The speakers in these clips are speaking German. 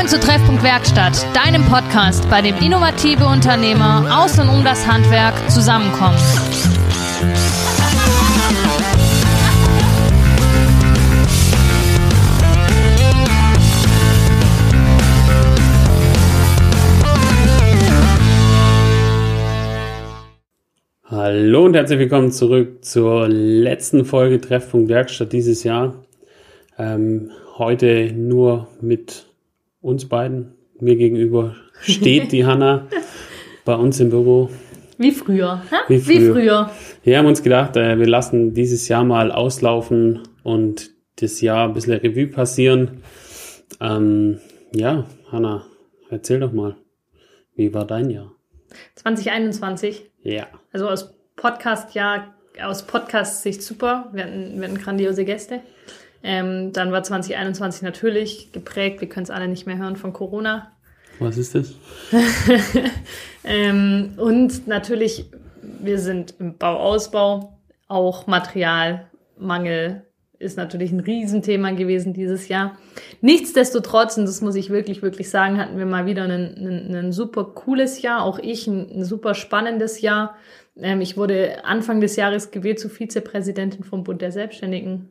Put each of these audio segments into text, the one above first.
Willkommen zu Treffpunkt Werkstatt, deinem Podcast, bei dem innovative Unternehmer aus und um das Handwerk zusammenkommen. Hallo und herzlich willkommen zurück zur letzten Folge Treffpunkt Werkstatt dieses Jahr. Ähm, heute nur mit uns beiden. Mir gegenüber steht die Hanna bei uns im Büro. Wie früher. Ha? Wie früher. Wie früher. Wir haben uns gedacht, äh, wir lassen dieses Jahr mal auslaufen und das Jahr ein bisschen Revue passieren. Ähm, ja, Hanna, erzähl doch mal, wie war dein Jahr? 2021. Ja. Also aus Podcast-Jahr, aus Podcast-Sicht super. Wir hatten, wir hatten grandiose Gäste. Ähm, dann war 2021 natürlich geprägt, wir können es alle nicht mehr hören, von Corona. Was ist das? ähm, und natürlich, wir sind im Bauausbau, auch Materialmangel ist natürlich ein Riesenthema gewesen dieses Jahr. Nichtsdestotrotz, und das muss ich wirklich, wirklich sagen, hatten wir mal wieder ein, super cooles Jahr, auch ich ein, ein super spannendes Jahr. Ähm, ich wurde Anfang des Jahres gewählt zur Vizepräsidentin vom Bund der Selbstständigen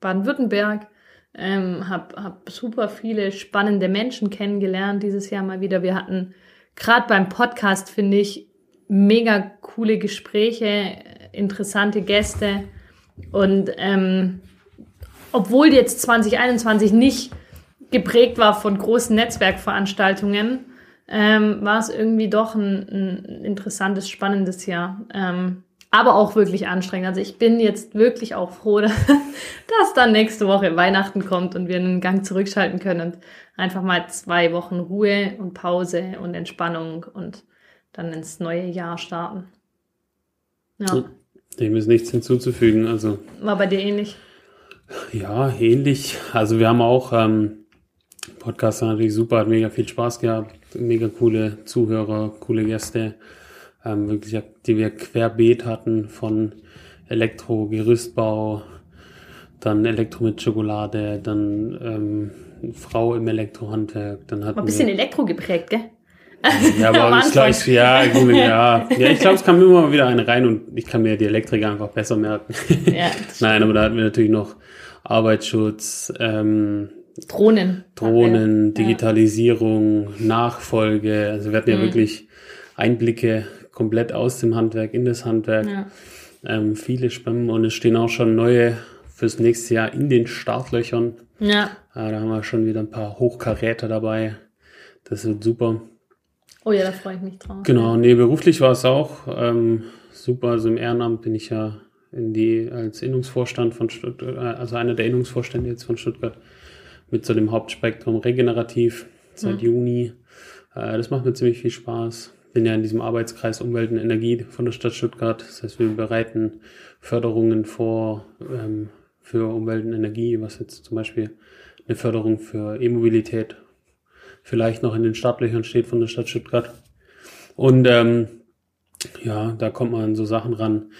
Baden-Württemberg. Ähm, habe hab super viele spannende Menschen kennengelernt dieses Jahr mal wieder. Wir hatten gerade beim Podcast, finde ich, mega coole Gespräche, interessante Gäste. Und ähm, obwohl jetzt 2021 nicht geprägt war von großen Netzwerkveranstaltungen, ähm, war es irgendwie doch ein, ein interessantes, spannendes Jahr. Ähm, aber auch wirklich anstrengend. Also ich bin jetzt wirklich auch froh, dass dann nächste Woche Weihnachten kommt und wir einen Gang zurückschalten können und einfach mal zwei Wochen Ruhe und Pause und Entspannung und dann ins neue Jahr starten. Ja. Dem ist nichts hinzuzufügen. Also war bei dir ähnlich? Ja, ähnlich. Also wir haben auch ähm, Podcast war natürlich super, hat mega viel Spaß gehabt, mega coole Zuhörer, coole Gäste ähm, wirklich, die wir querbeet hatten von Elektro, Gerüstbau, dann Elektro mit Schokolade, dann ähm, Frau im Elektrohandwerk. Dann hatten War ein bisschen wir, Elektro geprägt, gell? Ja, aber ich glaube, ja, ja, ja, ich glaube, es kam immer mal wieder eine rein und ich kann mir die Elektriker einfach besser merken. Ja, Nein, aber da hatten wir natürlich noch Arbeitsschutz, ähm, Drohnen. Drohnen, Digitalisierung, ja. Nachfolge. Also wir hatten ja mhm. wirklich Einblicke komplett aus dem Handwerk in das Handwerk. Ja. Ähm, viele Spammen und es stehen auch schon neue fürs nächste Jahr in den Startlöchern. Ja. Äh, da haben wir schon wieder ein paar Hochkaräter dabei. Das wird super. Oh ja, da freue ich mich drauf. Genau, nee, beruflich war es auch ähm, super. Also im Ehrenamt bin ich ja in die als Innungsvorstand von Stuttgart, äh, also einer der Innungsvorstände jetzt von Stuttgart mit so dem Hauptspektrum regenerativ seit mhm. Juni. Äh, das macht mir ziemlich viel Spaß bin ja in diesem Arbeitskreis Umwelt und Energie von der Stadt Stuttgart. Das heißt, wir bereiten Förderungen vor ähm, für Umwelt und Energie, was jetzt zum Beispiel eine Förderung für E-Mobilität vielleicht noch in den Startlöchern steht von der Stadt Stuttgart. Und ähm, ja, da kommt man an so Sachen ran.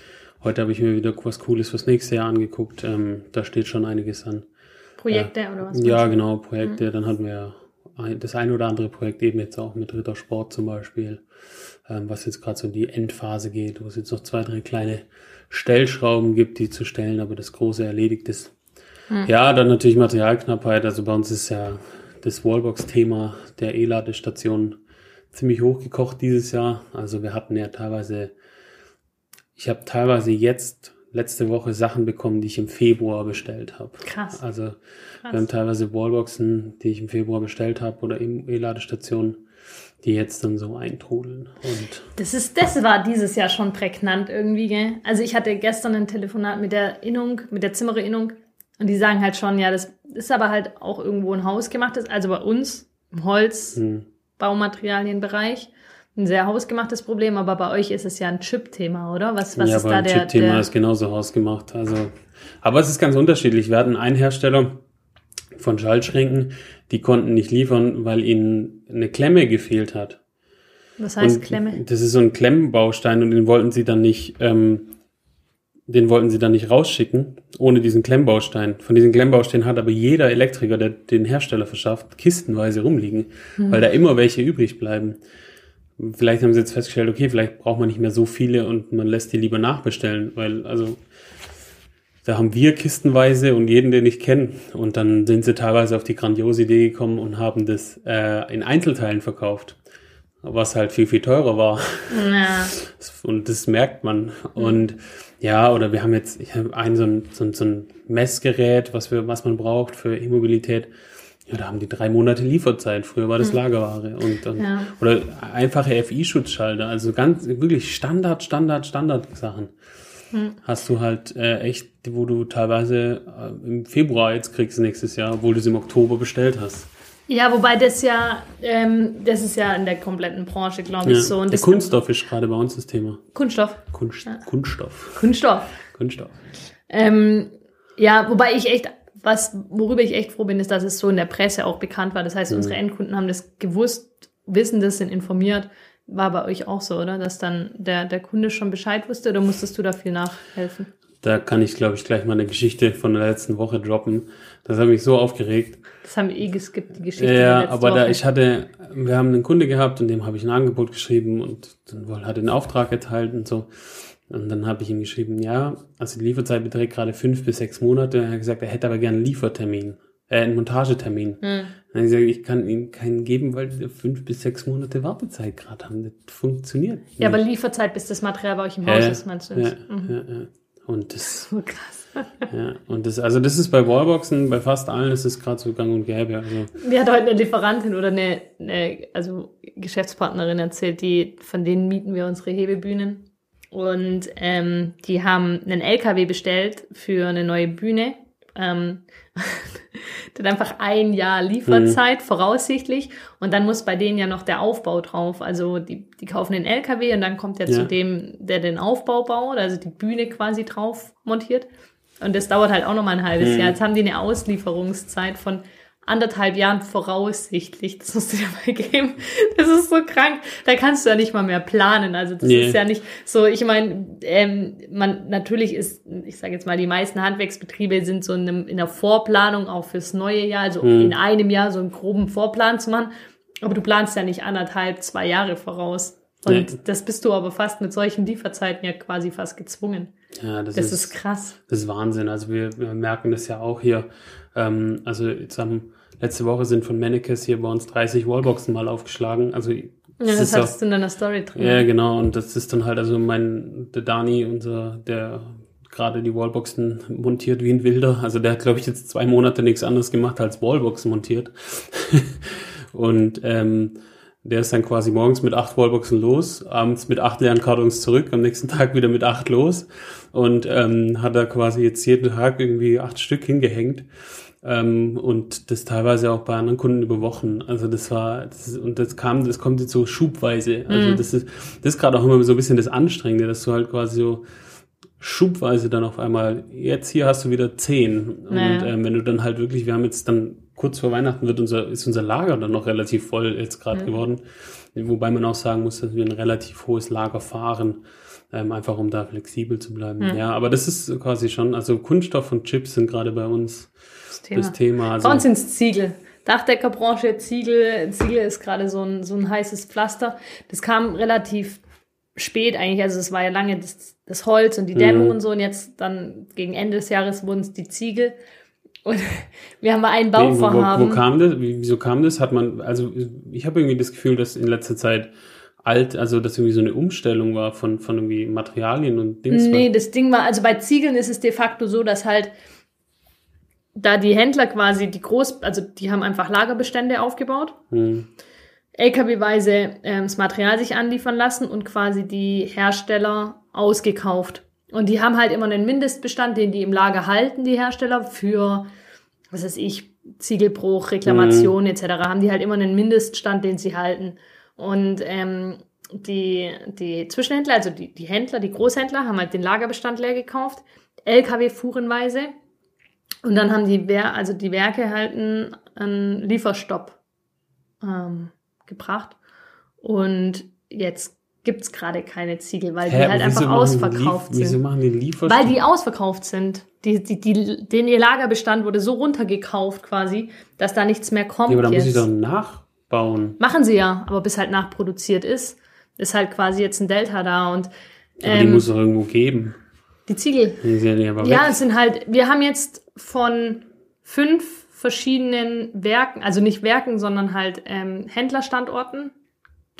Heute habe ich mir wieder was Cooles fürs nächste Jahr angeguckt. Ähm, da steht schon einiges an. Projekte äh, oder was? Ja, genau, Projekte. Mhm. Dann hatten wir das ein oder andere Projekt eben jetzt auch mit Rittersport zum Beispiel, ähm, was jetzt gerade so in die Endphase geht, wo es jetzt noch zwei, drei kleine Stellschrauben gibt, die zu stellen, aber das große erledigt ist. Hm. Ja, dann natürlich Materialknappheit. Also bei uns ist ja das Wallbox-Thema der E-Ladestation ziemlich hochgekocht dieses Jahr. Also wir hatten ja teilweise, ich habe teilweise jetzt letzte Woche Sachen bekommen, die ich im Februar bestellt habe. Krass. Also Krass. wir haben teilweise Wallboxen, die ich im Februar bestellt habe oder E-Ladestationen, die jetzt dann so eintrudeln. Und das ist, das war dieses Jahr schon prägnant irgendwie, gell? Also ich hatte gestern ein Telefonat mit der Innung, mit der Zimmererinnung und die sagen halt schon, ja, das ist aber halt auch irgendwo ein hausgemachtes, also bei uns im Holz, hm. Baumaterialienbereich ein sehr hausgemachtes Problem, aber bei euch ist es ja ein Chip-Thema, oder? Was, was ja, ist da der? Chip-Thema der... ist genauso hausgemacht. Also, aber es ist ganz unterschiedlich. Wir hatten einen Hersteller von Schaltschränken, die konnten nicht liefern, weil ihnen eine Klemme gefehlt hat. Was heißt und Klemme? Das ist so ein Klemmbaustein und den wollten sie dann nicht ähm, den wollten sie dann nicht rausschicken, ohne diesen Klemmbaustein. Von diesen Klemmbausteinen hat aber jeder Elektriker, der den Hersteller verschafft, kistenweise rumliegen, mhm. weil da immer welche übrig bleiben. Vielleicht haben sie jetzt festgestellt, okay, vielleicht braucht man nicht mehr so viele und man lässt die lieber nachbestellen, weil, also, da haben wir kistenweise und jeden, den ich kenne. Und dann sind sie teilweise auf die grandiose Idee gekommen und haben das äh, in Einzelteilen verkauft was halt viel, viel teurer war. Ja. Und das merkt man. Und ja, oder wir haben jetzt, ich habe ein so ein, so ein, so ein Messgerät, was wir, was man braucht für Immobilität. Ja, da haben die drei Monate Lieferzeit. Früher war das hm. Lagerware. Und, und ja. oder einfache FI-Schutzschalter. Also ganz, wirklich Standard, Standard, Standard Sachen. Hm. Hast du halt äh, echt, wo du teilweise äh, im Februar jetzt kriegst nächstes Jahr, obwohl du es im Oktober bestellt hast. Ja, wobei das ja, ähm, das ist ja in der kompletten Branche, glaube ich, ja, so. Und der Kunststoff ist gerade bei uns das Thema. Kunststoff. Kunst, ja. Kunststoff. Kunststoff. Kunststoff. Ähm, ja, wobei ich echt, was, worüber ich echt froh bin, ist, dass es so in der Presse auch bekannt war. Das heißt, mhm. unsere Endkunden haben das gewusst, wissen das, sind informiert. War bei euch auch so, oder? Dass dann der, der Kunde schon Bescheid wusste oder musstest du dafür nachhelfen? Da kann ich, glaube ich, gleich mal eine Geschichte von der letzten Woche droppen. Das hat mich so aufgeregt. Das haben wir eh geskippt, die Geschichte. Ja, aber Woche. da ich hatte, wir haben einen Kunde gehabt und dem habe ich ein Angebot geschrieben und dann hat er den Auftrag erteilt und so. Und dann habe ich ihm geschrieben, ja, also die Lieferzeit beträgt gerade fünf bis sechs Monate. Er hat gesagt, er hätte aber gerne einen Liefertermin, äh, einen Montagetermin. Hm. Dann habe ich gesagt, ich kann ihm keinen geben, weil wir fünf bis sechs Monate Wartezeit gerade haben. Das funktioniert. Ja, nicht. aber Lieferzeit, bis das Material bei euch im Haus ist, meinst du? Ja, mhm. ja, ja. Und das. So krass. Ja, und das, also das ist bei Wallboxen, bei fast allen ist es gerade so gang und gäbe. Also. Mir hat heute eine Lieferantin oder eine, eine also Geschäftspartnerin erzählt, die, von denen mieten wir unsere Hebebühnen. Und ähm, die haben einen LKW bestellt für eine neue Bühne. Ähm, hat einfach ein Jahr Lieferzeit mhm. voraussichtlich und dann muss bei denen ja noch der Aufbau drauf. Also die, die kaufen den LKW und dann kommt der ja. zu dem, der den Aufbau baut, also die Bühne quasi drauf montiert. Und das dauert halt auch noch mal ein halbes mhm. Jahr. Jetzt haben die eine Auslieferungszeit von anderthalb Jahren voraussichtlich. Das musst du dir mal geben. Das ist so krank. Da kannst du ja nicht mal mehr planen. Also das nee. ist ja nicht so, ich meine, ähm, man natürlich ist, ich sage jetzt mal, die meisten Handwerksbetriebe sind so in, einem, in der Vorplanung auch fürs neue Jahr, also mhm. in einem Jahr so einen groben Vorplan zu machen. Aber du planst ja nicht anderthalb, zwei Jahre voraus. Und nee. das bist du aber fast mit solchen Lieferzeiten ja quasi fast gezwungen. Ja, das, das ist, ist, krass. Das ist Wahnsinn. Also wir, wir merken das ja auch hier. Ähm, also jetzt haben letzte Woche sind von Mannekes hier bei uns 30 Wallboxen mal aufgeschlagen. Also ja, das, das hattest auch, du in deiner Story drin. Ja, genau. Und das ist dann halt, also mein, der Dani, unser, der gerade die Wallboxen montiert wie ein Wilder. Also der hat, glaube ich, jetzt zwei Monate nichts anderes gemacht als Wallboxen montiert. und ähm, der ist dann quasi morgens mit acht Wallboxen los, abends mit acht leeren Kartons zurück, am nächsten Tag wieder mit acht los und ähm, hat da quasi jetzt jeden Tag irgendwie acht Stück hingehängt. Ähm, und das teilweise auch bei anderen Kunden über Wochen. Also das war, das, und das kam, das kommt jetzt so schubweise. Also mhm. das ist, das ist gerade auch immer so ein bisschen das Anstrengende, dass du halt quasi so schubweise dann auf einmal, jetzt hier hast du wieder zehn. Naja. Und ähm, wenn du dann halt wirklich, wir haben jetzt dann kurz vor Weihnachten wird unser, ist unser Lager dann noch relativ voll jetzt gerade mhm. geworden. Wobei man auch sagen muss, dass wir ein relativ hohes Lager fahren, ähm, einfach um da flexibel zu bleiben. Mhm. Ja, aber das ist quasi schon, also Kunststoff und Chips sind gerade bei uns das Thema. Das Thema also, bei uns sind es Ziegel. Dachdeckerbranche, Ziegel, Ziegel ist gerade so ein, so ein heißes Pflaster. Das kam relativ spät eigentlich, also es war ja lange das, das Holz und die Dämmung mhm. und so und jetzt dann gegen Ende des Jahres wurden es die Ziegel. Und wir haben mal einen Bauvorhaben. Wo, wo, wo kam das? Wieso kam das? Hat man, also ich habe irgendwie das Gefühl, dass in letzter Zeit alt, also dass irgendwie so eine Umstellung war von, von irgendwie Materialien und Dings. Nee, war. das Ding war, also bei Ziegeln ist es de facto so, dass halt da die Händler quasi die groß, also die haben einfach Lagerbestände aufgebaut, hm. LKW-weise ähm, das Material sich anliefern lassen und quasi die Hersteller ausgekauft. Und die haben halt immer einen Mindestbestand, den die im Lager halten, die Hersteller, für, was weiß ich, Ziegelbruch, Reklamation mhm. etc. haben die halt immer einen Mindeststand, den sie halten. Und ähm, die, die Zwischenhändler, also die, die Händler, die Großhändler, haben halt den Lagerbestand leer gekauft, LKW fuhrenweise. Und dann haben die, Wer also die Werke halt einen, einen Lieferstopp ähm, gebracht. Und jetzt gibt's gerade keine Ziegel, weil Hä, die halt einfach ausverkauft Lief- Wieso sind. machen die Lieferstellen? Weil die ausverkauft sind. Die, die, die, den ihr Lagerbestand wurde so runtergekauft quasi, dass da nichts mehr kommt ja, aber dann muss jetzt. ich doch nachbauen. Machen sie ja, aber bis halt nachproduziert ist, ist halt quasi jetzt ein Delta da und Aber die ähm, muss es doch irgendwo geben. die Ziegel. Die sind ja aber Ja, es sind halt, wir haben jetzt von fünf verschiedenen Werken, also nicht Werken, sondern halt ähm, Händlerstandorten,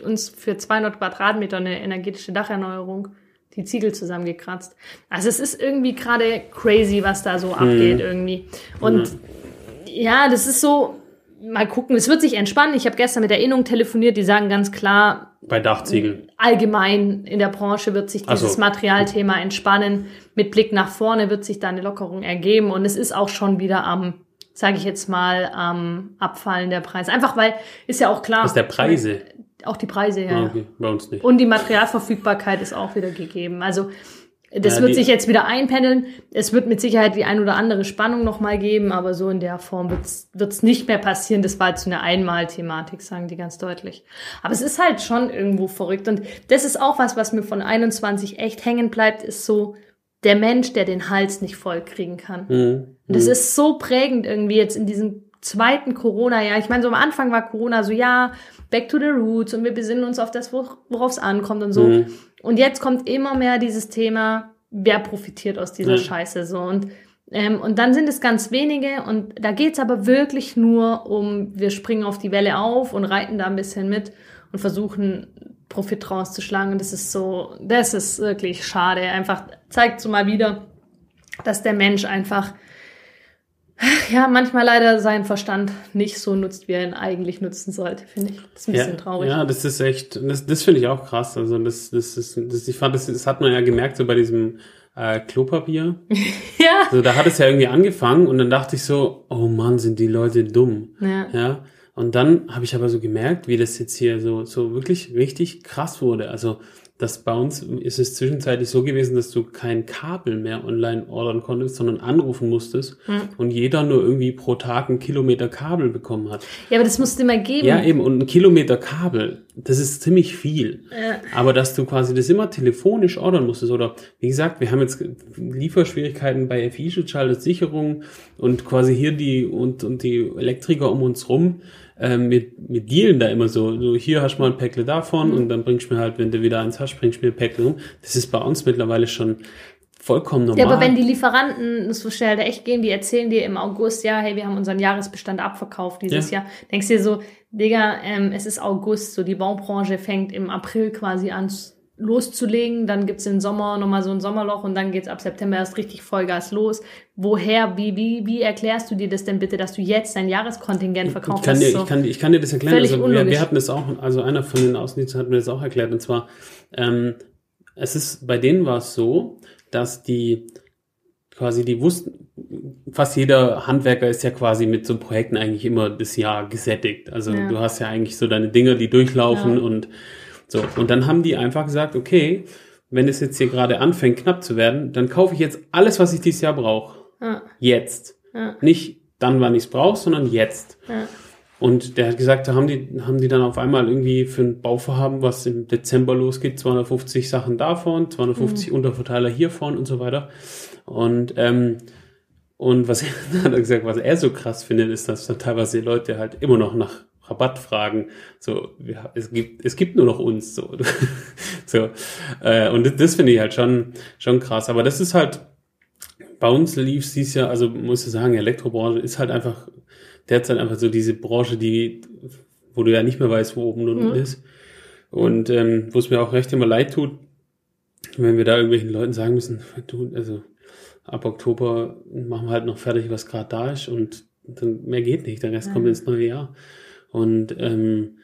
uns für 200 Quadratmeter eine energetische Dacherneuerung die Ziegel zusammengekratzt. Also es ist irgendwie gerade crazy, was da so abgeht irgendwie. Und ja, das ist so, mal gucken, es wird sich entspannen. Ich habe gestern mit der Innung telefoniert, die sagen ganz klar, Bei Dachziegeln. allgemein in der Branche wird sich dieses so. Materialthema entspannen. Mit Blick nach vorne wird sich da eine Lockerung ergeben und es ist auch schon wieder am, sage ich jetzt mal, am Abfallen der Preise. Einfach weil ist ja auch klar. Was der Preise? Auch die Preise, ja. Okay, bei uns nicht. Und die Materialverfügbarkeit ist auch wieder gegeben. Also das Ja, wird sich jetzt wieder einpendeln. Es wird mit Sicherheit die ein oder andere Spannung nochmal geben, aber so in der Form wird es nicht mehr passieren. Das war jetzt so eine Einmal-Thematik, sagen die ganz deutlich. Aber es ist halt schon irgendwo verrückt. Und das ist auch was, was mir von 21 echt hängen bleibt, ist so der Mensch, der den Hals nicht voll kriegen kann. Mhm. Und das ist so prägend irgendwie jetzt in diesem zweiten Corona-Jahr. Ich meine, so am Anfang war Corona so, ja, back to the roots und wir besinnen uns auf das, worauf es ankommt und so. Mhm. Und jetzt kommt immer mehr dieses Thema, wer profitiert aus dieser Ja. Scheiße so. Und, ähm, und dann sind es ganz wenige und da geht's aber wirklich nur um, wir springen auf die Welle auf und reiten da ein bisschen mit und versuchen Profit rauszuschlagen. Und das ist so, das ist wirklich schade. Einfach zeigt so mal wieder, dass der Mensch einfach ja, manchmal leider seinen Verstand nicht so nutzt, wie er ihn eigentlich nutzen sollte, finde ich. Das ist ein bisschen ja, traurig. Ja, das ist echt, das, das finde ich auch krass. Also das, das ist, das, ich fand, das, das hat man ja gemerkt so bei diesem äh, Klopapier. Ja. Also da hat es ja irgendwie angefangen und dann dachte ich so, oh Mann, sind die Leute dumm. Ja. Ja. Und dann habe ich aber so gemerkt, wie das jetzt hier so, so wirklich richtig krass wurde. Also das bei uns ist es zwischenzeitlich so gewesen, dass du kein Kabel mehr online ordern konntest, sondern anrufen musstest und jeder nur irgendwie pro Tag einen Kilometer Kabel bekommen hat. ja, aber das musst du immer geben. Ja, eben, und ein Kilometer Kabel, das ist ziemlich viel. Ja. Aber dass du quasi das immer telefonisch ordern musstest, oder wie gesagt, wir haben jetzt Lieferschwierigkeiten bei FI-Schutzschalter, Sicherung und quasi hier die und, und die Elektriker um uns rum, ähm, wir, wir dealen da immer so, so hier hast du mal ein Päckle davon und dann bringst du mir halt, wenn du wieder eins hast, bringst du mir ein Päckle rum. Das ist bei uns mittlerweile schon vollkommen normal. Ja, aber wenn die Lieferanten so schnell da echt gehen, die erzählen dir im August, ja, hey, wir haben unseren Jahresbestand abverkauft dieses Ja. Jahr. Denkst dir so, Digga, ähm, es ist August, so die Baubranche fängt im April quasi an loszulegen, dann gibt's im Sommer nochmal so ein Sommerloch und dann geht's ab September erst richtig Vollgas los. Woher, wie, wie, wie erklärst du dir das denn bitte, dass du jetzt dein Jahreskontingent Ich verkaufst? kann, dir, so- ich, kann, ich kann dir das erklären. Also wir, wir hatten das auch, also einer von den Außendiensten hat mir das auch erklärt. Und zwar, ähm, es ist, bei denen war es so, dass die quasi, die wussten, fast jeder Handwerker ist ja quasi mit so Projekten eigentlich immer das Jahr gesättigt. Also Ja. du hast ja eigentlich so deine Dinger, die durchlaufen Ja. und so. Und dann haben die einfach gesagt, okay, wenn es jetzt hier gerade anfängt, knapp zu werden, dann kaufe ich jetzt alles, was ich dieses Jahr brauche. ja, Jetzt. Ja. Nicht dann, wann ich es brauche, sondern jetzt. ja. Und der hat gesagt, da haben die, haben die dann auf einmal irgendwie für ein Bauvorhaben, was im Dezember losgeht, 250 Sachen davon, 250 Unterverteiler hiervon und so weiter. Und, ähm, und was er hat er gesagt, was er so krass findet, ist, dass da teilweise die Leute halt immer noch nach Rabatt fragen. So, ja, es gibt, es gibt nur noch uns, so. so, äh, und das, das finde ich halt schon, schon krass. Aber das ist halt, bei uns lief es dieses Jahr, also muss ich sagen, Elektrobranche ist halt einfach derzeit einfach so diese Branche, die, wo du ja nicht mehr weißt, wo oben und unten Mhm. ist. Und ähm, wo es mir auch recht immer leid tut, wenn wir da irgendwelchen Leuten sagen müssen, du, also ab Oktober machen wir halt noch fertig, was gerade da ist und dann mehr geht nicht, der Rest Ja. kommt ins neue Jahr. Und ähm,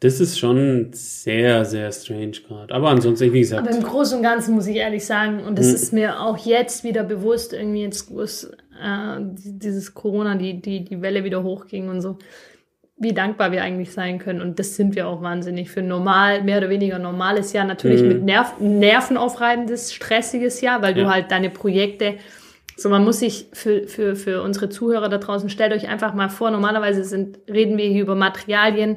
das ist schon sehr, sehr strange gerade. Aber ansonsten, wie gesagt, Aber im Großen und Ganzen muss ich ehrlich sagen, und das Mhm. ist mir auch jetzt wieder bewusst, irgendwie jetzt, wo es äh, die- dieses Corona, die, die, die Welle wieder hochging und so, wie dankbar wir eigentlich sein können. Und das sind wir auch wahnsinnig für ein normal, mehr oder weniger normales Jahr. Natürlich Mhm. mit Nerv, nervenaufreibendes, stressiges Jahr, weil du Ja. halt deine Projekte so, man muss sich für, für, für unsere Zuhörer da draußen, stellt euch einfach mal vor, normalerweise sind, reden wir hier über Materialien,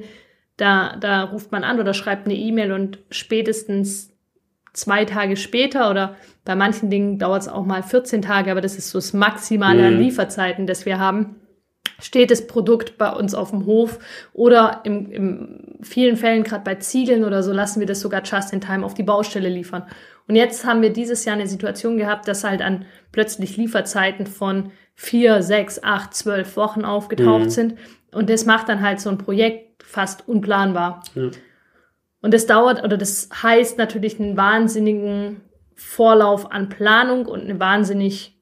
Da, da ruft man an oder schreibt eine E-Mail und spätestens zwei Tage später oder bei manchen Dingen dauert es auch mal 14 Tage, aber das ist so das Maximale an Mhm. Lieferzeiten, das wir haben, steht das Produkt bei uns auf dem Hof oder im, im vielen Fällen, gerade bei Ziegeln oder so, lassen wir das sogar just in time auf die Baustelle liefern. Und jetzt haben wir dieses Jahr eine Situation gehabt, dass halt an plötzlich Lieferzeiten von vier, sechs, acht, zwölf Wochen aufgetaucht Mhm. sind. Und das macht dann halt so ein Projekt fast unplanbar. Ja. Und das dauert, oder das heißt natürlich einen wahnsinnigen Vorlauf an Planung und eine wahnsinnig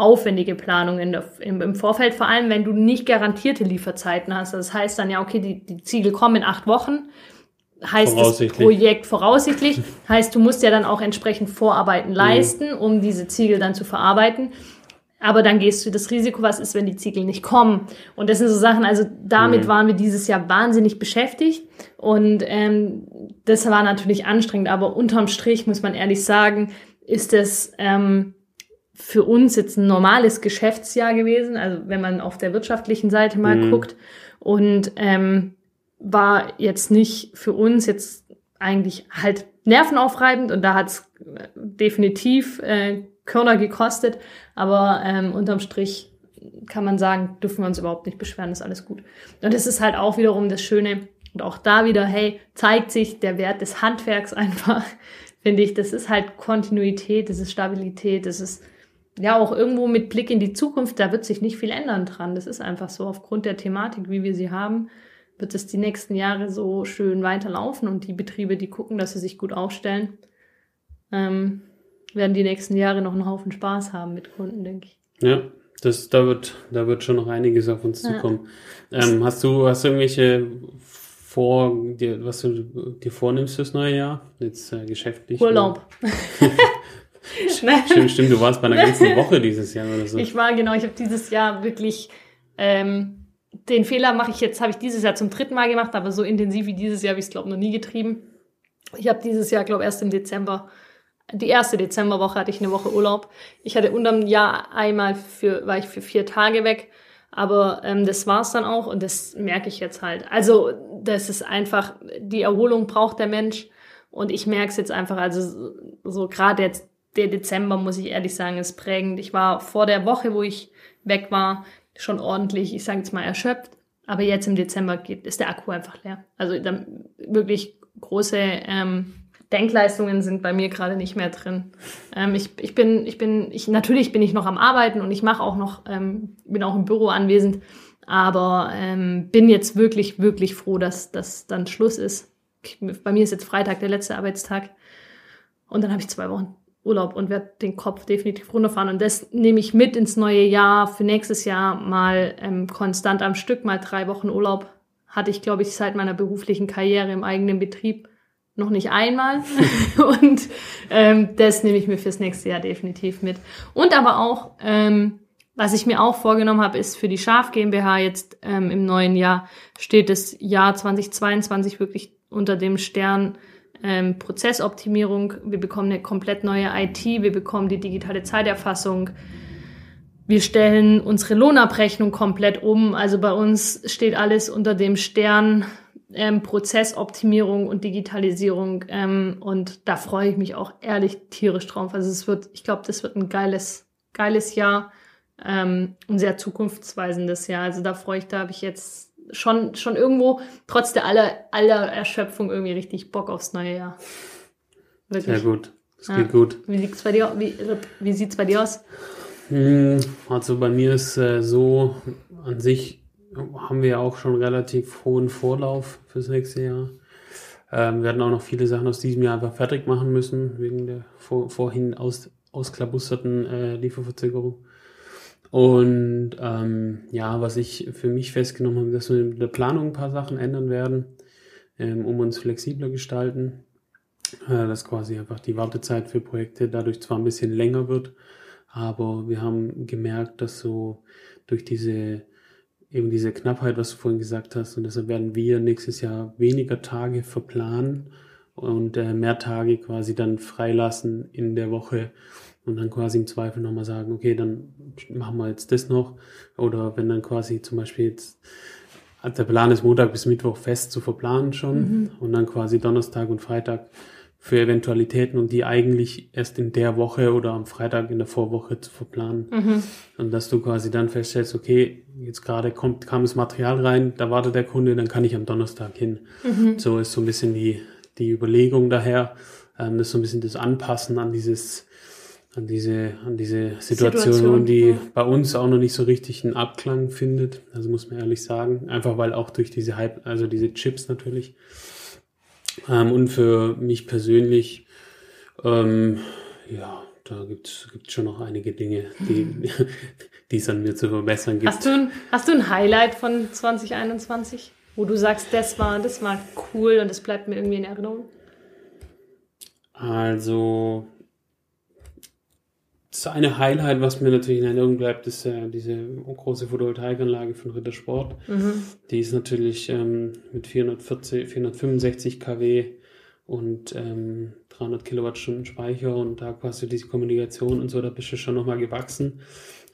aufwendige Planung in der, im, im Vorfeld, vor allem wenn du nicht garantierte Lieferzeiten hast. Das heißt dann ja, okay, die, die Ziegel kommen in acht Wochen, heißt das Voraussichtlich. Projekt voraussichtlich, heißt du musst ja dann auch entsprechend Vorarbeiten leisten, um diese Ziegel dann zu verarbeiten. Aber dann gehst du das Risiko, was ist, wenn die Ziegel nicht kommen. Und das sind so Sachen, also damit Mhm. waren wir dieses Jahr wahnsinnig beschäftigt. Und ähm, das war natürlich anstrengend. Aber unterm Strich muss man ehrlich sagen, ist das ähm, für uns jetzt ein normales Geschäftsjahr gewesen. Also wenn man auf der wirtschaftlichen Seite mal Mhm. guckt. Und ähm, war jetzt nicht für uns jetzt eigentlich halt nervenaufreibend. Und da hat's äh, definitiv äh, Körner gekostet. Aber ähm, unterm Strich kann man sagen, dürfen wir uns überhaupt nicht beschweren, ist alles gut. Und das ist halt auch wiederum das Schöne. Und auch da wieder, hey, zeigt sich der Wert des Handwerks einfach, finde ich. Das ist halt Kontinuität, das ist Stabilität, das ist ja auch irgendwo mit Blick in die Zukunft, da wird sich nicht viel ändern dran. Das ist einfach so, aufgrund der Thematik, wie wir sie haben, wird es die nächsten Jahre so schön weiterlaufen und die Betriebe, die gucken, dass sie sich gut aufstellen, ähm, werden die nächsten Jahre noch einen Haufen Spaß haben mit Kunden, denke ich. Ja, das, da wird, da wird schon noch einiges auf uns Ja. zukommen. Ähm, hast du, hast du irgendwelche vor, dir, was du dir vornimmst fürs neue Jahr? Jetzt äh, geschäftlich? Urlaub. Nein. Stimmt, stimmt, du warst bei einer ganzen Woche dieses Jahr oder so. Ich war genau, ich habe dieses Jahr wirklich ähm, den Fehler mache ich jetzt, habe ich dieses Jahr zum dritten Mal gemacht, aber so intensiv wie dieses Jahr habe ich es glaube noch nie getrieben. Ich habe dieses Jahr glaube erst im Dezember, die erste Dezemberwoche hatte ich eine Woche Urlaub. Ich hatte unterm Jahr einmal für, war ich für vier Tage weg, aber ähm, das war's dann auch und das merke ich jetzt halt. Also das ist einfach die Erholung braucht der Mensch und ich merke es jetzt einfach. Also so, so gerade jetzt der Dezember muss ich ehrlich sagen ist prägend. Ich war vor der Woche, wo ich weg war, schon ordentlich, ich sage jetzt mal erschöpft. Aber jetzt im Dezember geht, ist der Akku einfach leer. Also dann wirklich große ähm, Denkleistungen sind bei mir gerade nicht mehr drin. Ähm, ich, ich bin, ich bin, ich natürlich bin ich noch am Arbeiten und ich mache auch noch, ähm, bin auch im Büro anwesend, aber ähm, bin jetzt wirklich, wirklich froh, dass das dann Schluss ist. Bei mir ist jetzt Freitag der letzte Arbeitstag und dann habe ich zwei Wochen Urlaub und werde den Kopf definitiv runterfahren. Und das nehme ich mit ins neue Jahr. Für nächstes Jahr mal ähm, konstant am Stück, mal drei Wochen Urlaub. Hatte ich, glaube ich, seit meiner beruflichen Karriere im eigenen Betrieb noch nicht einmal. und ähm, das nehme ich mir fürs nächste Jahr definitiv mit. Und aber auch, ähm, was ich mir auch vorgenommen habe, ist für die Schaf GmbH jetzt ähm, im neuen Jahr steht das Jahr 2022 wirklich unter dem Stern ähm, Prozessoptimierung. Wir bekommen eine komplett neue IT, wir bekommen die digitale Zeiterfassung. Wir stellen unsere Lohnabrechnung komplett um. Also bei uns steht alles unter dem Stern ähm, Prozessoptimierung und Digitalisierung. Ähm, und da freue ich mich auch ehrlich tierisch drauf. Also es wird, ich glaube, das wird ein geiles, geiles Jahr, ähm, ein sehr zukunftsweisendes Jahr. Also da freue ich, da habe ich jetzt schon, schon irgendwo, trotz der aller, aller Erschöpfung, irgendwie richtig Bock aufs neue Jahr. Wirklich. Sehr gut. Das Ja. geht gut. Wie sieht's bei dir, wie, wie sieht's bei dir aus? Hm, Also bei mir ist äh, so, an sich haben wir ja auch schon relativ hohen Vorlauf fürs nächste Jahr. Ähm, wir hatten auch noch viele Sachen aus diesem Jahr einfach fertig machen müssen, wegen der vor, vorhin aus, ausklabusterten äh, Lieferverzögerung. Und ähm, ja, was ich für mich festgenommen habe, dass wir in der Planung ein paar Sachen ändern werden, ähm, um uns flexibler gestalten. Äh, dass quasi einfach die Wartezeit für Projekte dadurch zwar ein bisschen länger wird, aber wir haben gemerkt, dass so durch diese eben diese Knappheit, was du vorhin gesagt hast, und deshalb werden wir nächstes Jahr weniger Tage verplanen und äh, mehr Tage quasi dann freilassen in der Woche und dann quasi im Zweifel nochmal sagen, okay, dann machen wir jetzt das noch. Oder wenn dann quasi zum Beispiel jetzt der Plan ist Montag bis Mittwoch fest zu verplanen schon mhm. und dann quasi Donnerstag und Freitag für Eventualitäten und die eigentlich erst in der Woche oder am Freitag in der Vorwoche zu verplanen. Mhm. Und dass du quasi dann feststellst, okay, jetzt gerade kommt, kam das Material rein, da wartet der Kunde, dann kann ich am Donnerstag hin. Mhm. So ist so ein bisschen die, die Überlegung daher. Ähm, das ist so ein bisschen das Anpassen an dieses, an diese, an diese Situation, Situation die ja. bei uns auch noch nicht so richtig einen Abklang findet. Also muss man ehrlich sagen. Einfach weil auch durch diese Hype, also diese Chips natürlich, ähm, und für mich persönlich, ähm, ja, da gibt es schon noch einige Dinge, die, die es an mir zu verbessern gibt. Hast du, ein, hast du ein Highlight von 2021, wo du sagst, das war, das war cool und das bleibt mir irgendwie in Erinnerung? Also, das eine Highlight, was mir natürlich in Erinnerung bleibt, ist äh, diese große Photovoltaikanlage von Rittersport. Mhm. Die ist natürlich ähm, mit 440, 465 kW und ähm, 300 Kilowattstunden Speicher und da quasi diese Kommunikation und so, da bist du schon nochmal gewachsen.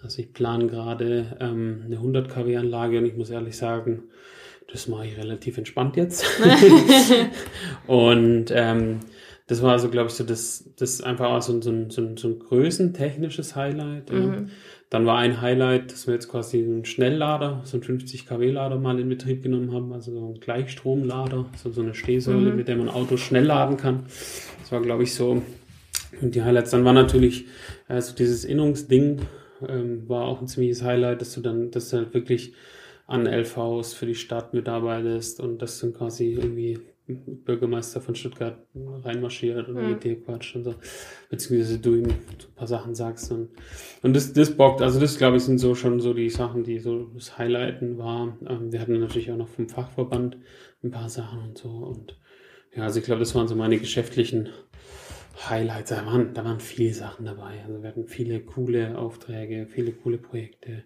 Also ich plane gerade ähm, eine 100 kW Anlage und ich muss ehrlich sagen, das mache ich relativ entspannt jetzt. und ähm, das war so, glaube ich, so das, das einfach auch so, so, ein, so, ein, so ein größentechnisches Highlight. Mhm. Ja. Dann war ein Highlight, dass wir jetzt quasi einen Schnelllader, so einen 50 kW Lader mal in Betrieb genommen haben, also so einen Gleichstromlader, so, so eine Stehsäule, mhm. mit der man Autos schnell laden kann. Das war, glaube ich, so. Und die Highlights, dann war natürlich, also dieses Innungsding, ähm, war auch ein ziemliches Highlight, dass du dann, dass du halt wirklich an LVs für die Stadt mitarbeitest und das dann quasi irgendwie Bürgermeister von Stuttgart reinmarschiert und mhm. mit dir quatscht und so. Beziehungsweise du ihm so ein paar Sachen sagst. Und, und das, das bockt, also das glaube ich sind so schon so die Sachen, die so das Highlighten war. Ähm, wir hatten natürlich auch noch vom Fachverband ein paar Sachen und so. Und ja, also ich glaube, das waren so meine geschäftlichen Highlights. Da waren, da waren viele Sachen dabei. Also wir hatten viele coole Aufträge, viele coole Projekte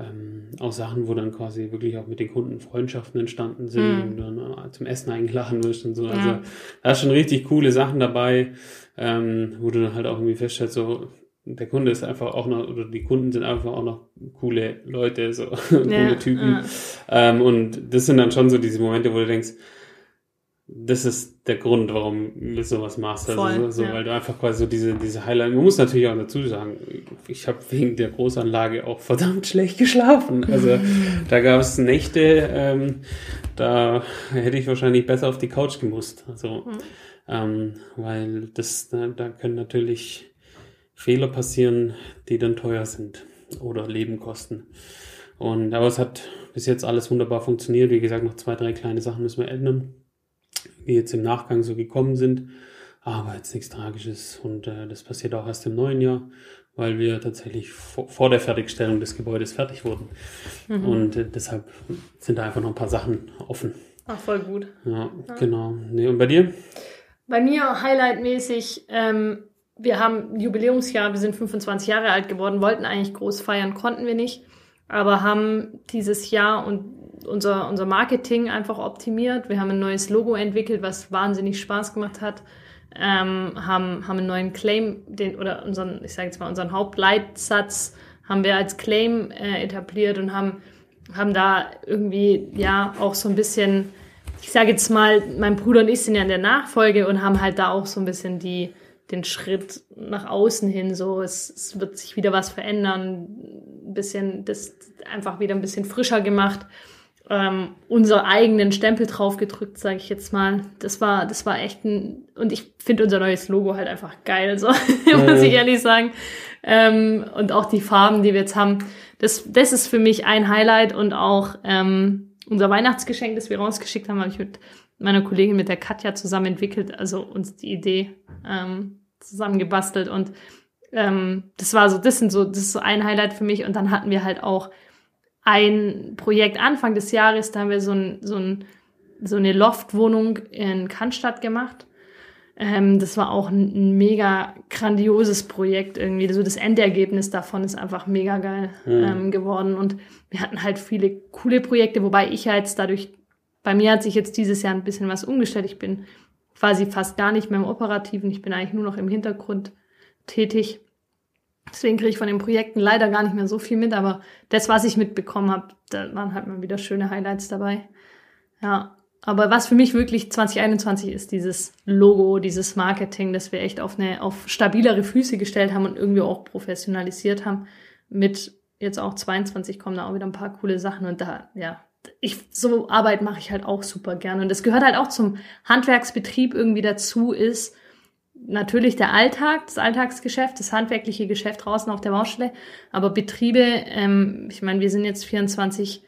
ähm, auch Sachen, wo dann quasi wirklich auch mit den Kunden Freundschaften entstanden sind mhm. und dann äh, zum Essen eingeladen wirst und so. Also ja. da ist schon richtig coole Sachen dabei, ähm, wo du dann halt auch irgendwie feststellst, so der Kunde ist einfach auch noch, oder die Kunden sind einfach auch noch coole Leute, so coole ja, Typen. Ja. Ähm, und das sind dann schon so diese Momente, wo du denkst, das ist der Grund, warum du sowas machst. Also Voll, so, ja. weil du einfach quasi so diese, diese Highlight. Man muss natürlich auch dazu sagen, ich habe wegen der Großanlage auch verdammt schlecht geschlafen. Also da gab es Nächte, ähm, da hätte ich wahrscheinlich besser auf die Couch gemusst. Also, mhm. ähm, weil das, da, da können natürlich Fehler passieren, die dann teuer sind oder Leben kosten. Und aber es hat bis jetzt alles wunderbar funktioniert. Wie gesagt, noch zwei, drei kleine Sachen müssen wir ändern die jetzt im Nachgang so gekommen sind. Aber jetzt nichts Tragisches und äh, das passiert auch erst im neuen Jahr, weil wir tatsächlich vor, vor der Fertigstellung des Gebäudes fertig wurden. Mhm. Und äh, deshalb sind da einfach noch ein paar Sachen offen. Ach, voll gut. Ja, ja. genau. Nee, und bei dir? Bei mir highlightmäßig, ähm, wir haben Jubiläumsjahr, wir sind 25 Jahre alt geworden, wollten eigentlich groß feiern, konnten wir nicht, aber haben dieses Jahr und unser, unser Marketing einfach optimiert. Wir haben ein neues Logo entwickelt, was wahnsinnig Spaß gemacht hat. Ähm, haben, haben einen neuen Claim, den, oder unseren, ich sage jetzt mal, unseren Hauptleitsatz haben wir als Claim äh, etabliert und haben, haben da irgendwie ja auch so ein bisschen, ich sage jetzt mal, mein Bruder und ich sind ja in der Nachfolge und haben halt da auch so ein bisschen die, den Schritt nach außen hin, so es, es wird sich wieder was verändern, ein bisschen das einfach wieder ein bisschen frischer gemacht ähm, unser eigenen Stempel drauf gedrückt, sage ich jetzt mal. Das war, das war echt ein, und ich finde unser neues Logo halt einfach geil, so muss ich ehrlich sagen. Ähm, und auch die Farben, die wir jetzt haben, das, das ist für mich ein Highlight und auch ähm, unser Weihnachtsgeschenk, das wir rausgeschickt haben, habe ich mit meiner Kollegin, mit der Katja zusammen entwickelt, also uns die Idee ähm, zusammen gebastelt und ähm, das war so, das sind so, das ist so ein Highlight für mich und dann hatten wir halt auch ein Projekt Anfang des Jahres, da haben wir so, ein, so, ein, so eine Loftwohnung in Cannstatt gemacht. Ähm, das war auch ein, mega grandioses Projekt irgendwie. So das Endergebnis davon ist einfach mega geil mhm. ähm, geworden. Und wir hatten halt viele coole Projekte, wobei ich ja jetzt dadurch, bei mir hat sich jetzt dieses Jahr ein bisschen was umgestellt. Ich bin quasi fast gar nicht mehr im Operativen. Ich bin eigentlich nur noch im Hintergrund tätig. Deswegen kriege ich von den Projekten leider gar nicht mehr so viel mit, aber das, was ich mitbekommen habe, da waren halt mal wieder schöne Highlights dabei. Ja, aber was für mich wirklich 2021 ist, dieses Logo, dieses Marketing, das wir echt auf eine, auf stabilere Füße gestellt haben und irgendwie auch professionalisiert haben. Mit jetzt auch 22 kommen da auch wieder ein paar coole Sachen und da, ja, ich, so Arbeit mache ich halt auch super gerne. Und das gehört halt auch zum Handwerksbetrieb irgendwie dazu, ist natürlich der Alltag, das Alltagsgeschäft, das handwerkliche Geschäft draußen auf der Baustelle. Aber Betriebe, ähm, ich meine, wir sind jetzt 24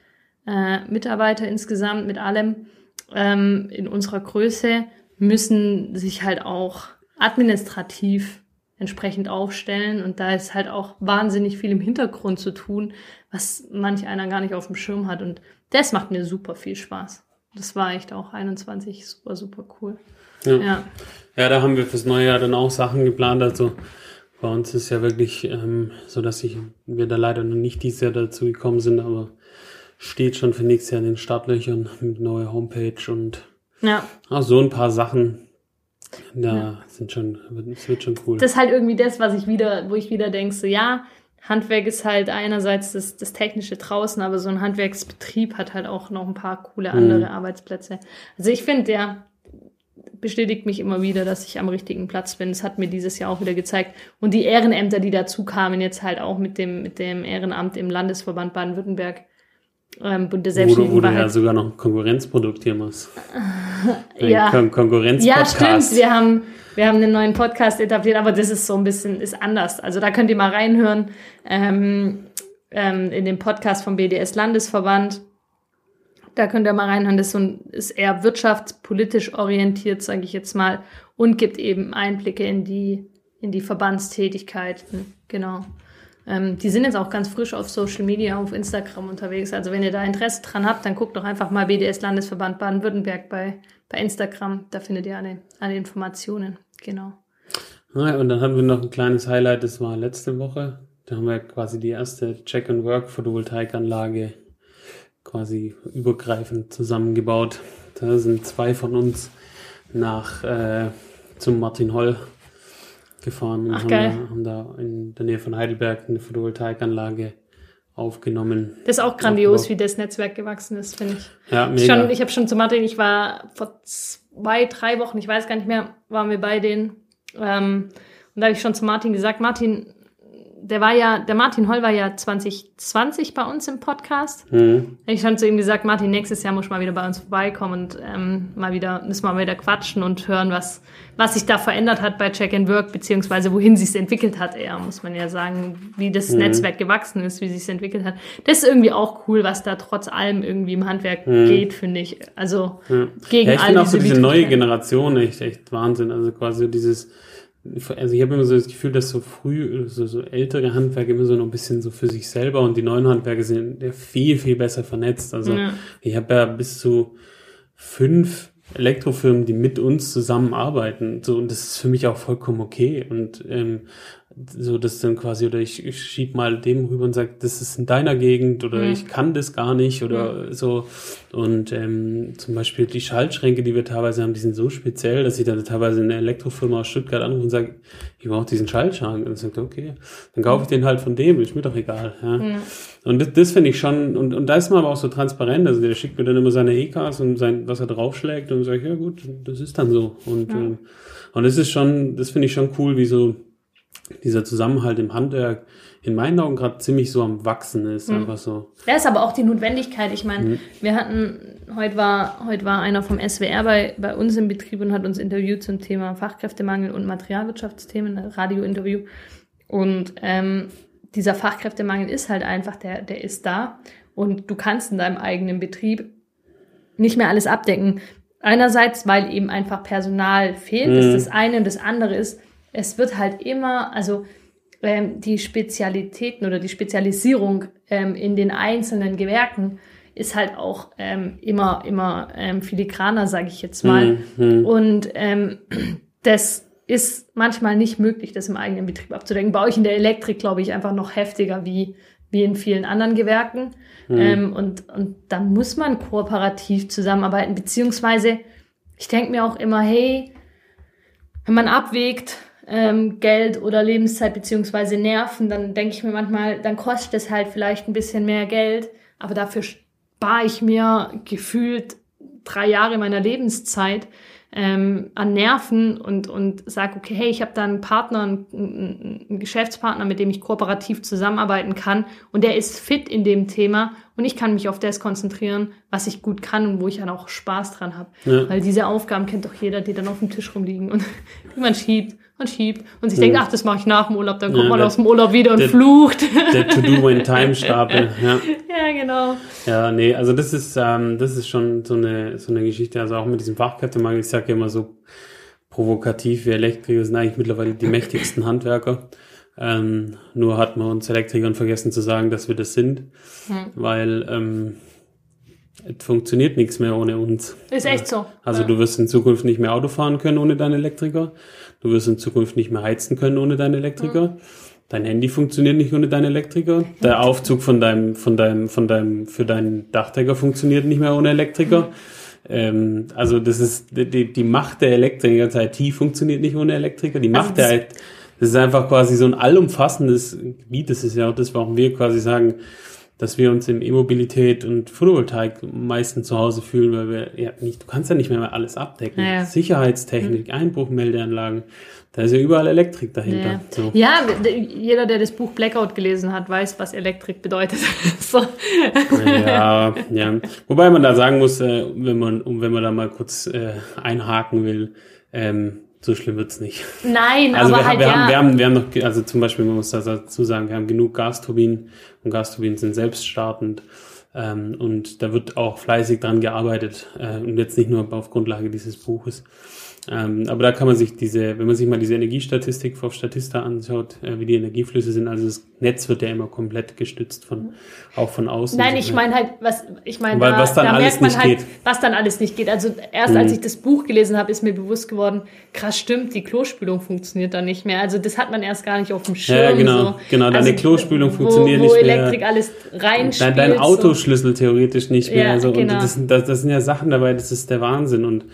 äh, Mitarbeiter insgesamt mit allem ähm, in unserer Größe müssen sich halt auch administrativ entsprechend aufstellen. Und da ist halt auch wahnsinnig viel im Hintergrund zu tun, was manch einer gar nicht auf dem Schirm hat. Und das macht mir super viel Spaß. Das war echt auch 21 super, super cool. Ja. ja. Ja. da haben wir fürs neue Jahr dann auch Sachen geplant. Also bei uns ist ja wirklich ähm, so, dass ich, wir da leider noch nicht dieses Jahr dazu gekommen sind, aber steht schon für nächstes Jahr in den Startlöchern mit neuer Homepage und ja. auch so ein paar Sachen. Da ja. sind schon, es wird schon cool. Das ist halt irgendwie das, was ich wieder, wo ich wieder denke, so ja, Handwerk ist halt einerseits das, das Technische draußen, aber so ein Handwerksbetrieb hat halt auch noch ein paar coole andere mhm. Arbeitsplätze. Also ich finde, der bestätigt mich immer wieder, dass ich am richtigen Platz bin. Das hat mir dieses Jahr auch wieder gezeigt. Und die Ehrenämter, die dazu kamen, jetzt halt auch mit dem, mit dem Ehrenamt im Landesverband Baden-Württemberg, ähm, Bund der Selbstständigen. Wo, wo du ja sogar noch ein Konkurrenzprodukt hier machst. ja. Kon Konkurrenz ja, stimmt. Wir haben, wir haben einen neuen Podcast etabliert, aber das ist so ein bisschen, ist anders. Also da könnt ihr mal reinhören ähm, ähm, in den Podcast vom BDS Landesverband. Da könnt ihr mal reinhören. Das ist, eher wirtschaftspolitisch orientiert, sage ich jetzt mal, und gibt eben Einblicke in die, in die Verbandstätigkeiten. Genau. Ähm, die sind jetzt auch ganz frisch auf Social Media, auf Instagram unterwegs. Also wenn ihr da Interesse dran habt, dann guckt doch einfach mal BDS Landesverband Baden-Württemberg bei, bei Instagram. Da findet ihr alle, alle Informationen. Genau. Ja, und dann haben wir noch ein kleines Highlight, das war letzte Woche. Da haben wir quasi die erste Check-and-Work-Photovoltaikanlage quasi übergreifend zusammengebaut. Da sind zwei von uns nach äh, zum Martin Holl gefahren und Ach, haben, da, haben, da, in der Nähe von Heidelberg eine Photovoltaikanlage aufgenommen. Das ist auch grandios, aufgebaut. wie das Netzwerk gewachsen ist, finde ich. Ja, mega. Schon, ich habe schon zu Martin, ich war vor zwei, drei Wochen, ich weiß gar nicht mehr, waren wir bei denen. Ähm, und da habe ich schon zu Martin gesagt, Martin, der war ja, der Martin Holl war ja 2020 bei uns im Podcast. Mhm. Ich habe zu ihm gesagt, Martin, nächstes Jahr muss mal wieder bei uns vorbeikommen und ähm, mal wieder, müssen wir mal wieder quatschen und hören, was, was sich da verändert hat bei Check and Work, beziehungsweise wohin sich entwickelt hat, eher, muss man ja sagen, wie das mhm. Netzwerk gewachsen ist, wie sich entwickelt hat. Das ist irgendwie auch cool, was da trotz allem irgendwie im Handwerk mhm. geht, finde ich. Also gegen ja, ich finde auch so diese neue Generation echt, echt Wahnsinn. Also quasi dieses also ich habe immer so das Gefühl, dass so früh, so, so ältere Handwerke immer so noch ein bisschen so für sich selber und die neuen Handwerke sind ja viel, viel besser vernetzt. Also ja. ich habe ja bis zu fünf Elektrofirmen, die mit uns zusammenarbeiten. So, und das ist für mich auch vollkommen okay. Und ähm, so das dann quasi, oder ich, ich schieb mal dem rüber und sag, das ist in deiner Gegend oder mhm. ich kann das gar nicht oder mhm. so. Und ähm, zum Beispiel die Schaltschränke, die wir teilweise haben, die sind so speziell, dass ich dann teilweise eine Elektrofirma aus Stuttgart anrufe und sage, ich brauche diesen Schaltschrank. Und dann sagt okay, dann kaufe ich den halt von dem, ist mir doch egal. Ja. Mhm. Und das, das finde ich schon, und, und da ist man aber auch so transparent, also der schickt mir dann immer seine E-Cards und sein, was er draufschlägt und sage ja gut, das ist dann so. Und, ähm, und das ist schon, das finde ich schon cool, wie so dieser Zusammenhalt im Handwerk in meinen Augen gerade ziemlich so am Wachsen ist. Mhm. Einfach so. Ja, ist aber auch die Notwendigkeit. Ich meine, mhm. wir hatten, heute war, heute war einer vom SWR bei, bei uns im Betrieb und hat uns interviewt zum Thema Fachkräftemangel und Materialwirtschaftsthemen, ein Radiointerview. Und ähm, dieser Fachkräftemangel ist halt einfach, der, der ist da. Und du kannst in deinem eigenen Betrieb nicht mehr alles abdecken. Einerseits, weil eben einfach Personal fehlt, mhm. das ist das eine. Und das andere ist, es wird halt immer, also ähm, die Spezialitäten oder die Spezialisierung ähm, in den einzelnen Gewerken ist halt auch ähm, immer, immer ähm, filigraner, sage ich jetzt mal. Mhm. Und ähm, das ist manchmal nicht möglich, das im eigenen Betrieb abzudecken. Bei euch in der Elektrik, glaube ich, einfach noch heftiger wie, wie in vielen anderen Gewerken. Mhm. Ähm, und, und da muss man kooperativ zusammenarbeiten, beziehungsweise ich denke mir auch immer, hey, wenn man abwägt, ähm, Geld oder Lebenszeit beziehungsweise Nerven, dann denke ich mir manchmal, dann kostet es halt vielleicht ein bisschen mehr Geld, aber dafür spare ich mir gefühlt drei Jahre meiner Lebenszeit ähm, an Nerven und, und sage, okay, hey, ich habe da einen Partner, einen, einen Geschäftspartner, mit dem ich kooperativ zusammenarbeiten kann und der ist fit in dem Thema und ich kann mich auf das konzentrieren, was ich gut kann und wo ich dann auch Spaß dran habe. Ja. Weil diese Aufgaben kennt doch jeder, die dann auf dem Tisch rumliegen und man schiebt und schiebt und sich ja. denkt, ach, das mache ich nach dem Urlaub, dann kommt ja, man der, aus dem Urlaub wieder und der, flucht. Der To-Do-in-Time-Stapel, ja. Ja, genau. Ja, nee, also das ist, ähm, das ist schon so eine, so eine Geschichte, also auch mit diesem Fachkräftemangel, ich sage ja immer so provokativ, wir Elektriker sind eigentlich mittlerweile die mächtigsten Handwerker. Ähm, nur hat man uns Elektrikern vergessen zu sagen, dass wir das sind, hm. weil ähm, es funktioniert nichts mehr ohne uns. Ist echt so. Also ja. du wirst in Zukunft nicht mehr Auto fahren können ohne deinen Elektriker. Du wirst in Zukunft nicht mehr heizen können ohne deinen Elektriker. Ja. Dein Handy funktioniert nicht ohne deinen Elektriker. Der Aufzug von deinem, von deinem, von deinem, für deinen Dachdecker funktioniert nicht mehr ohne Elektriker. Mhm. Ähm, also das ist die, die Macht der Elektriker, die IT funktioniert nicht ohne Elektriker. Die Macht also der das ist einfach quasi so ein allumfassendes Gebiet. Das ist ja auch das, warum wir quasi sagen, dass wir uns in E-Mobilität und Photovoltaik meistens zu Hause fühlen, weil wir ja nicht, du kannst ja nicht mehr alles abdecken. Ja. Sicherheitstechnik, mhm. Einbruchmeldeanlagen, da ist ja überall Elektrik dahinter. Ja. So. ja. jeder, der das Buch Blackout gelesen hat, weiß, was Elektrik bedeutet. so. Ja, ja. Wobei man da sagen muss, äh, wenn man, wenn man da mal kurz äh, einhaken will, ähm, so schlimm wird's nicht. Nein, also aber wir, halt wir ja. Haben, wir, haben, wir haben noch, also zum Beispiel, man muss dazu sagen, wir haben genug Gasturbinen und Gasturbinen sind selbststartend. Ähm, und da wird auch fleißig dran gearbeitet äh, und jetzt nicht nur auf Grundlage dieses Buches. Ähm, aber da kann man sich diese, wenn man sich mal diese Energiestatistik auf Statista anschaut, äh, wie die Energieflüsse sind, also das Netz wird ja immer komplett gestützt von, auch von außen. Nein, ich meine halt, was, ich meine, da, was dann da alles merkt man halt, geht. was dann alles nicht geht. Also erst mhm. als ich das Buch gelesen habe, ist mir bewusst geworden, krass stimmt, die Klospülung funktioniert dann nicht mehr. Also das hat man erst gar nicht auf dem Schirm. Ja, genau, so. genau, deine also, Klospülung wo, funktioniert wo nicht mehr. Wo Elektrik alles reinspielt. Dein, dein Autoschlüssel theoretisch nicht mehr. Ja, so. genau. Und das, das, das sind ja Sachen dabei, das ist der Wahnsinn. Und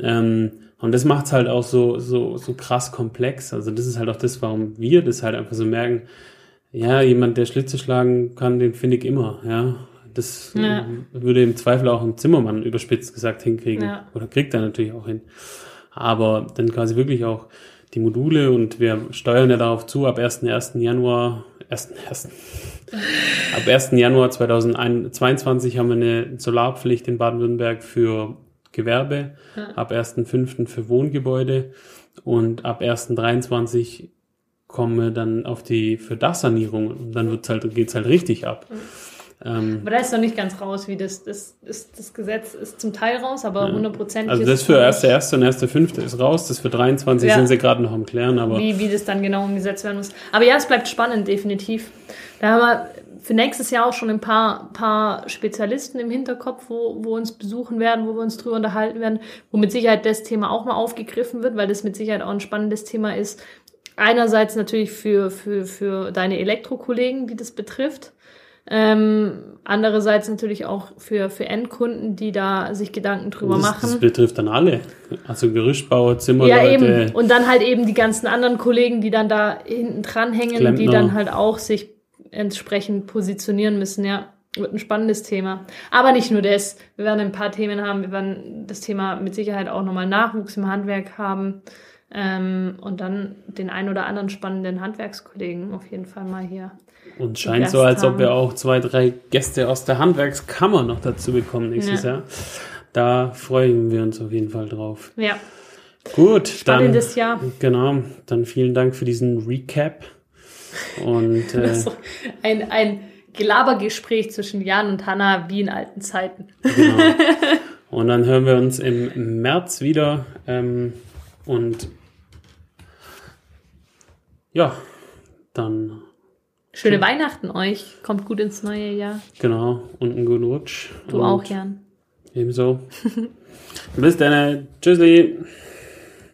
ähm, und das macht's halt auch so, so, so krass komplex. Also das ist halt auch das, warum wir das halt einfach so merken. Ja, jemand, der Schlitze schlagen kann, den finde ich immer, ja. Das ja. würde im Zweifel auch ein Zimmermann überspitzt gesagt hinkriegen. Ja. Oder kriegt er natürlich auch hin. Aber dann quasi wirklich auch die Module und wir steuern ja darauf zu, ab 1. Januar, 1. 1. ab 1. Januar 2022 haben wir eine Solarpflicht in Baden-Württemberg für Gewerbe, ja. ab 1.5. für Wohngebäude und ab 1.23 kommen wir dann auf die für Dachsanierung und dann wird's halt, geht's halt richtig ab. Mhm. Ähm, aber da ist noch nicht ganz raus, wie das, das, ist, das Gesetz ist zum Teil raus, aber hundertprozentig. Ja. Also das für erste, erste und erste fünfte ist raus, das für 23 ja. sind sie gerade noch am klären, aber. Wie, wie das dann genau umgesetzt werden muss. Aber ja, es bleibt spannend, definitiv. Da haben wir für nächstes Jahr auch schon ein paar, paar Spezialisten im Hinterkopf, wo, wo uns besuchen werden, wo wir uns drüber unterhalten werden, wo mit Sicherheit das Thema auch mal aufgegriffen wird, weil das mit Sicherheit auch ein spannendes Thema ist. Einerseits natürlich für, für, für deine Elektrokollegen, die das betrifft. Ähm, andererseits natürlich auch für, für Endkunden, die da sich Gedanken drüber das, machen. Das betrifft dann alle. Also Gerüstbauer, Zimmerleute. Ja, eben. Und dann halt eben die ganzen anderen Kollegen, die dann da hinten dranhängen, Klempner. die dann halt auch sich entsprechend positionieren müssen, ja. Wird ein spannendes Thema. Aber nicht nur das. Wir werden ein paar Themen haben. Wir werden das Thema mit Sicherheit auch nochmal Nachwuchs im Handwerk haben. Ähm, und dann den ein oder anderen spannenden Handwerkskollegen auf jeden Fall mal hier. Und scheint so, als ob wir auch zwei, drei Gäste aus der Handwerkskammer noch dazu bekommen nächstes ja. Jahr. Da freuen wir uns auf jeden Fall drauf. Ja. Gut, Spannendes dann, Jahr. Genau, dann vielen Dank für diesen Recap. Und äh, ein, ein Gelabergespräch zwischen Jan und Hanna wie in alten Zeiten. Genau. Und dann hören wir uns im März wieder. Ähm, und ja, dann. Schöne tschüss. Weihnachten euch. Kommt gut ins neue Jahr. Genau. Und einen guten Rutsch. Du und auch, Jan. Ebenso. Bis dann. Tschüssi.